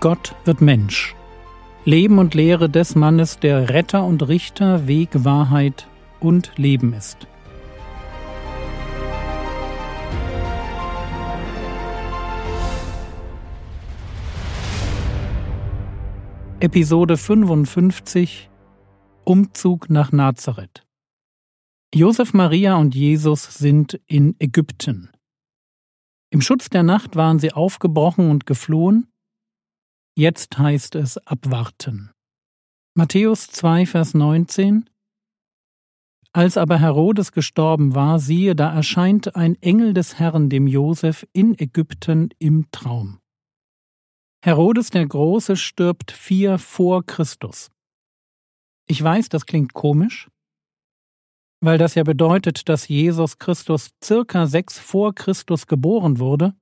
Gott wird Mensch. Leben und Lehre des Mannes, der Retter und Richter, Weg, Wahrheit und Leben ist. Episode 55 Umzug nach Nazareth Josef Maria und Jesus sind in Ägypten. Im Schutz der Nacht waren sie aufgebrochen und geflohen. Jetzt heißt es abwarten. Matthäus 2, Vers 19 Als aber Herodes gestorben war, siehe, da erscheint ein Engel des Herrn dem Josef in Ägypten im Traum. Herodes der Große stirbt vier vor Christus. Ich weiß, das klingt komisch, weil das ja bedeutet, dass Jesus Christus circa sechs vor Christus geboren wurde.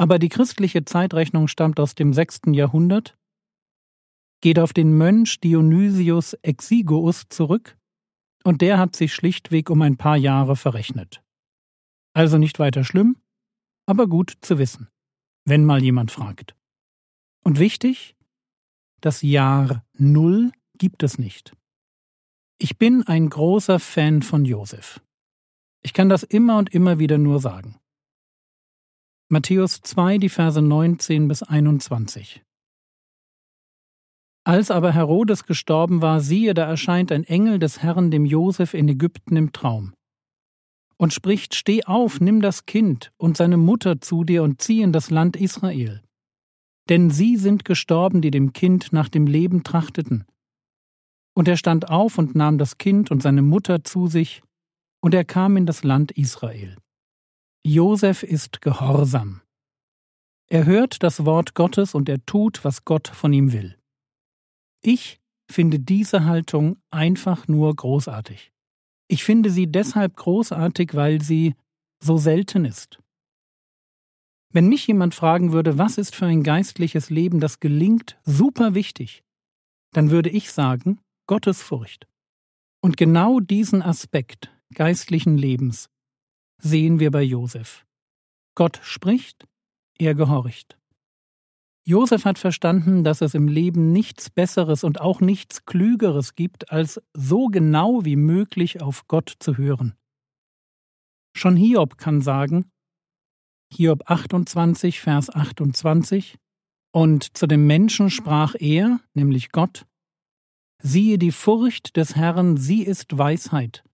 Aber die christliche Zeitrechnung stammt aus dem sechsten Jahrhundert, geht auf den Mönch Dionysius Exiguus zurück, und der hat sich schlichtweg um ein paar Jahre verrechnet. Also nicht weiter schlimm, aber gut zu wissen wenn mal jemand fragt. Und wichtig, das Jahr Null gibt es nicht. Ich bin ein großer Fan von Josef. Ich kann das immer und immer wieder nur sagen. Matthäus 2, die Verse 19 bis 21. Als aber Herodes gestorben war, siehe, da erscheint ein Engel des Herrn dem Josef in Ägypten im Traum und spricht, Steh auf, nimm das Kind und seine Mutter zu dir und zieh in das Land Israel. Denn sie sind gestorben, die dem Kind nach dem Leben trachteten. Und er stand auf und nahm das Kind und seine Mutter zu sich, und er kam in das Land Israel. Josef ist gehorsam. Er hört das Wort Gottes und er tut, was Gott von ihm will. Ich finde diese Haltung einfach nur großartig. Ich finde sie deshalb großartig, weil sie so selten ist. Wenn mich jemand fragen würde, was ist für ein geistliches Leben, das gelingt, super wichtig, dann würde ich sagen, Gottesfurcht. Und genau diesen Aspekt geistlichen Lebens sehen wir bei Josef. Gott spricht, er gehorcht. Josef hat verstanden, dass es im Leben nichts Besseres und auch nichts Klügeres gibt, als so genau wie möglich auf Gott zu hören. Schon Hiob kann sagen, Hiob 28, Vers 28, und zu dem Menschen sprach er, nämlich Gott, Siehe die Furcht des Herrn, sie ist Weisheit,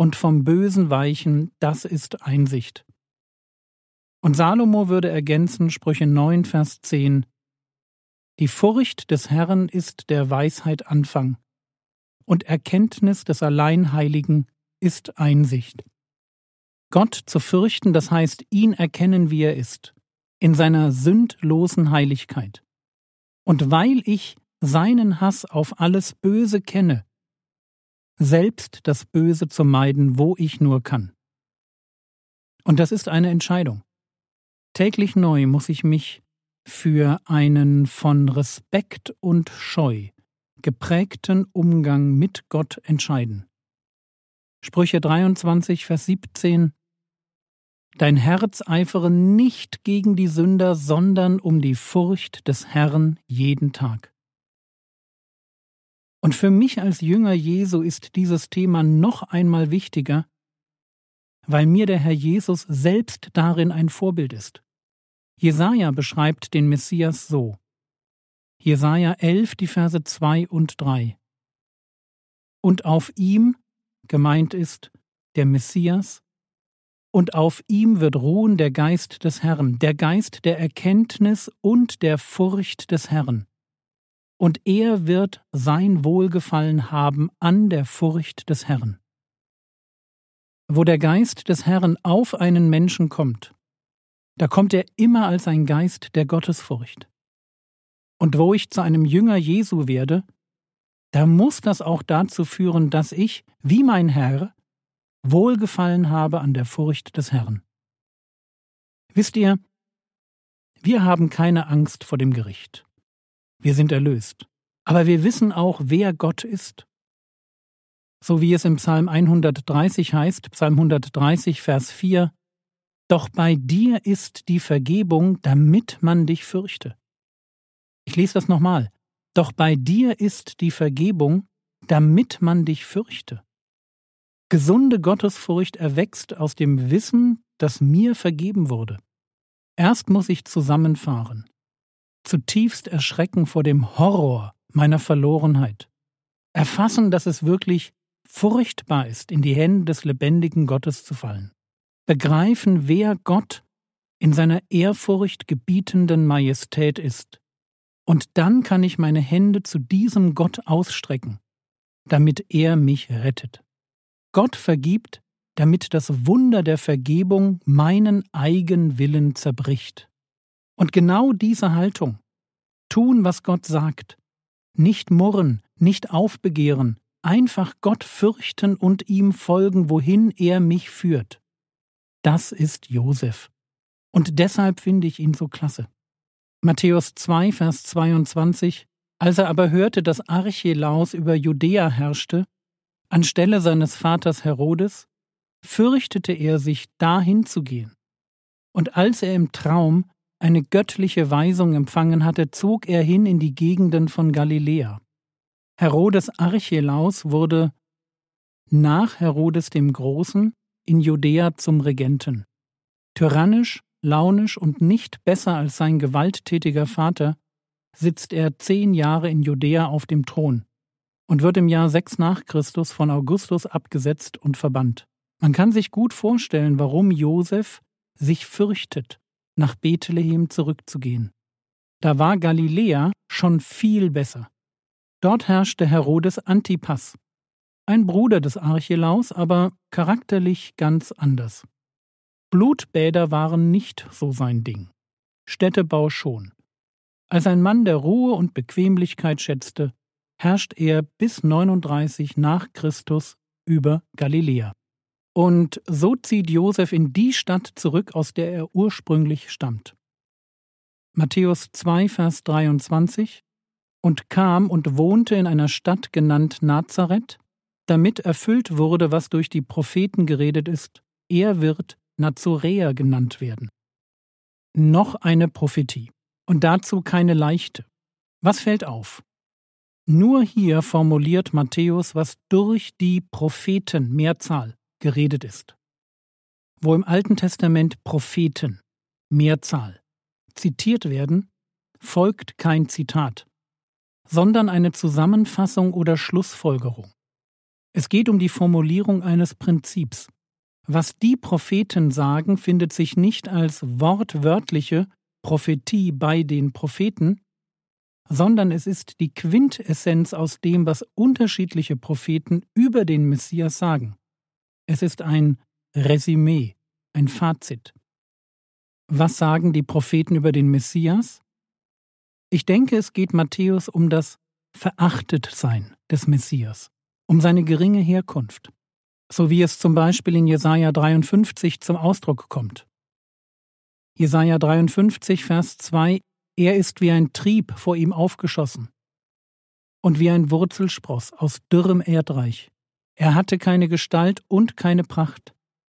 und vom Bösen weichen, das ist Einsicht. Und Salomo würde ergänzen, Sprüche 9, Vers 10, die Furcht des Herrn ist der Weisheit Anfang, und Erkenntnis des Alleinheiligen ist Einsicht. Gott zu fürchten, das heißt ihn erkennen, wie er ist, in seiner sündlosen Heiligkeit. Und weil ich seinen Hass auf alles Böse kenne, selbst das Böse zu meiden, wo ich nur kann. Und das ist eine Entscheidung. Täglich neu muss ich mich für einen von Respekt und Scheu geprägten Umgang mit Gott entscheiden. Sprüche 23, Vers 17 Dein Herz eifere nicht gegen die Sünder, sondern um die Furcht des Herrn jeden Tag. Und für mich als Jünger Jesu ist dieses Thema noch einmal wichtiger, weil mir der Herr Jesus selbst darin ein Vorbild ist. Jesaja beschreibt den Messias so. Jesaja 11, die Verse 2 und 3. Und auf ihm, gemeint ist der Messias, und auf ihm wird ruhen der Geist des Herrn, der Geist der Erkenntnis und der Furcht des Herrn. Und er wird sein Wohlgefallen haben an der Furcht des Herrn. Wo der Geist des Herrn auf einen Menschen kommt, da kommt er immer als ein Geist der Gottesfurcht. Und wo ich zu einem Jünger Jesu werde, da muss das auch dazu führen, dass ich, wie mein Herr, Wohlgefallen habe an der Furcht des Herrn. Wisst ihr, wir haben keine Angst vor dem Gericht. Wir sind erlöst. Aber wir wissen auch, wer Gott ist. So wie es im Psalm 130 heißt, Psalm 130, Vers 4, doch bei dir ist die Vergebung, damit man dich fürchte. Ich lese das nochmal. Doch bei dir ist die Vergebung, damit man dich fürchte. Gesunde Gottesfurcht erwächst aus dem Wissen, dass mir vergeben wurde. Erst muss ich zusammenfahren, zutiefst erschrecken vor dem Horror meiner Verlorenheit, erfassen, dass es wirklich furchtbar ist, in die Hände des lebendigen Gottes zu fallen, begreifen, wer Gott in seiner ehrfurcht gebietenden Majestät ist, und dann kann ich meine Hände zu diesem Gott ausstrecken, damit er mich rettet. Gott vergibt, damit das Wunder der Vergebung meinen Eigenwillen zerbricht. Und genau diese Haltung, tun, was Gott sagt, nicht murren, nicht aufbegehren, einfach Gott fürchten und ihm folgen, wohin er mich führt. Das ist Josef. Und deshalb finde ich ihn so klasse. Matthäus 2, Vers 22 Als er aber hörte, dass Archelaus über Judäa herrschte, anstelle seines Vaters Herodes, fürchtete er sich, dahin zu gehen. Und als er im Traum eine göttliche Weisung empfangen hatte, zog er hin in die Gegenden von Galiläa. Herodes Archelaus wurde nach Herodes dem Großen in Judäa zum Regenten. Tyrannisch, launisch und nicht besser als sein gewalttätiger Vater sitzt er zehn Jahre in Judäa auf dem Thron und wird im Jahr 6 nach Christus von Augustus abgesetzt und verbannt. Man kann sich gut vorstellen, warum Josef sich fürchtet, nach Bethlehem zurückzugehen. Da war Galiläa schon viel besser. Dort herrschte Herodes Antipas, ein Bruder des Archelaus, aber charakterlich ganz anders. Blutbäder waren nicht so sein Ding, Städtebau schon. Als ein Mann der Ruhe und Bequemlichkeit schätzte, herrscht er bis 39 nach Christus über Galiläa. Und so zieht Josef in die Stadt zurück, aus der er ursprünglich stammt. Matthäus 2, Vers 23 Und kam und wohnte in einer Stadt genannt Nazareth, damit erfüllt wurde, was durch die Propheten geredet ist, er wird Nazoräer genannt werden. Noch eine Prophetie. Und dazu keine leichte. Was fällt auf? Nur hier formuliert Matthäus, was durch die Propheten Mehrzahl geredet ist. Wo im Alten Testament Propheten, Mehrzahl, zitiert werden, folgt kein Zitat, sondern eine Zusammenfassung oder Schlussfolgerung. Es geht um die Formulierung eines Prinzips. Was die Propheten sagen, findet sich nicht als wortwörtliche Prophetie bei den Propheten, sondern es ist die Quintessenz aus dem, was unterschiedliche Propheten über den Messias sagen. Es ist ein Resümee, ein Fazit. Was sagen die Propheten über den Messias? Ich denke, es geht Matthäus um das Verachtetsein des Messias, um seine geringe Herkunft, so wie es zum Beispiel in Jesaja 53 zum Ausdruck kommt. Jesaja 53, Vers 2: Er ist wie ein Trieb vor ihm aufgeschossen und wie ein Wurzelspross aus dürrem Erdreich. Er hatte keine Gestalt und keine Pracht.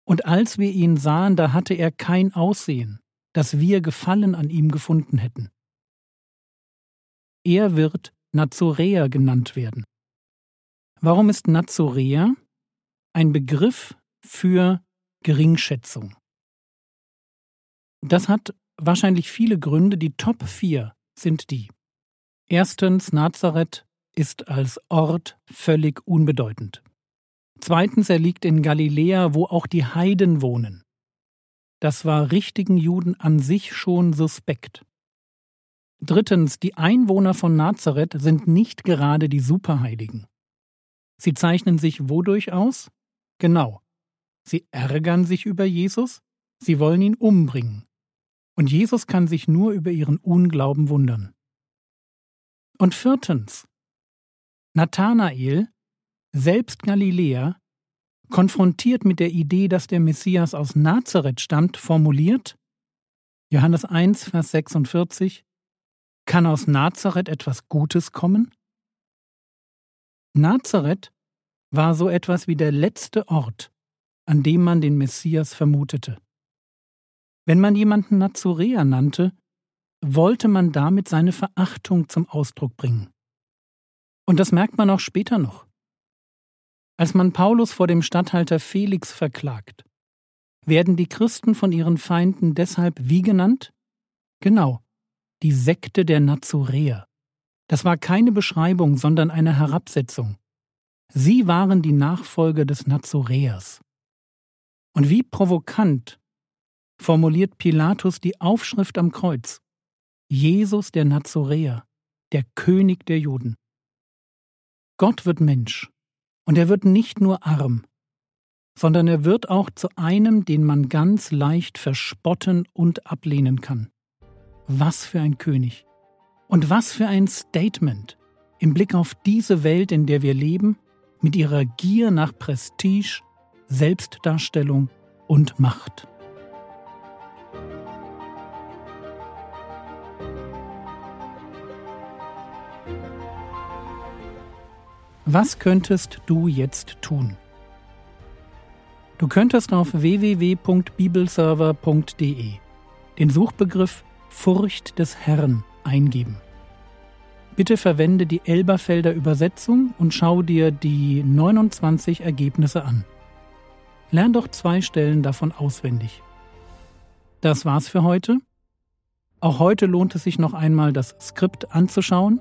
Und als wir ihn sahen, da hatte er kein Aussehen, dass wir Gefallen an ihm gefunden hätten. Er wird Nazoräer genannt werden. Warum ist Nazoräer ein Begriff für Geringschätzung? Das hat wahrscheinlich viele Gründe. Die Top 4 sind die. Erstens, Nazareth ist als Ort völlig unbedeutend. Zweitens, er liegt in Galiläa, wo auch die Heiden wohnen. Das war richtigen Juden an sich schon suspekt. Drittens, die Einwohner von Nazareth sind nicht gerade die Superheiligen. Sie zeichnen sich wodurch aus? Genau. Sie ärgern sich über Jesus, sie wollen ihn umbringen. Und Jesus kann sich nur über ihren Unglauben wundern. Und viertens, Nathanael selbst Galiläa, konfrontiert mit der Idee, dass der Messias aus Nazareth stammt, formuliert Johannes 1, Vers 46 Kann aus Nazareth etwas Gutes kommen? Nazareth war so etwas wie der letzte Ort, an dem man den Messias vermutete. Wenn man jemanden Nazoräer nannte, wollte man damit seine Verachtung zum Ausdruck bringen. Und das merkt man auch später noch. Als man Paulus vor dem Statthalter Felix verklagt, werden die Christen von ihren Feinden deshalb wie genannt? Genau, die Sekte der Nazoräer. Das war keine Beschreibung, sondern eine Herabsetzung. Sie waren die Nachfolger des Nazoräers. Und wie provokant formuliert Pilatus die Aufschrift am Kreuz. Jesus der Nazoräer, der König der Juden. Gott wird Mensch, und er wird nicht nur arm, sondern er wird auch zu einem, den man ganz leicht verspotten und ablehnen kann. Was für ein König. Und was für ein Statement im Blick auf diese Welt, in der wir leben, mit ihrer Gier nach Prestige, Selbstdarstellung und Macht. Was könntest du jetzt tun? Du könntest auf www.bibelserver.de den Suchbegriff Furcht des Herrn eingeben. Bitte verwende die Elberfelder Übersetzung und schau dir die 29 Ergebnisse an. Lern doch zwei Stellen davon auswendig. Das war's für heute. Auch heute lohnt es sich noch einmal, das Skript anzuschauen.